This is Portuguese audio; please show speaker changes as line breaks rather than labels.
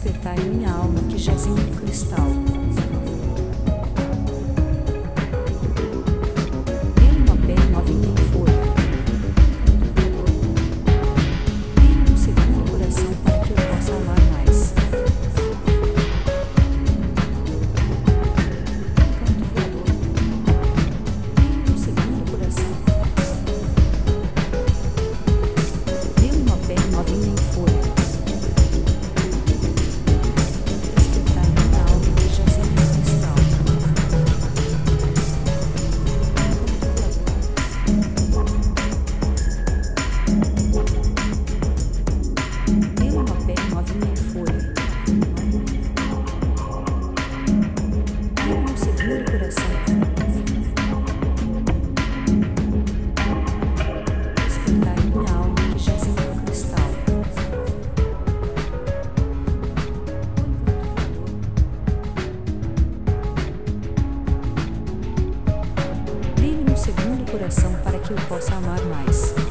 Despertai minha alma que jaz em um cristal. Dê-me uma pele novinha em folha. Dê-me um segundo coração para que eu possa amar mais. Canto voador. Dê-me um segundo coração. Dê-me uma pele novinha coração para que eu possa amar mais.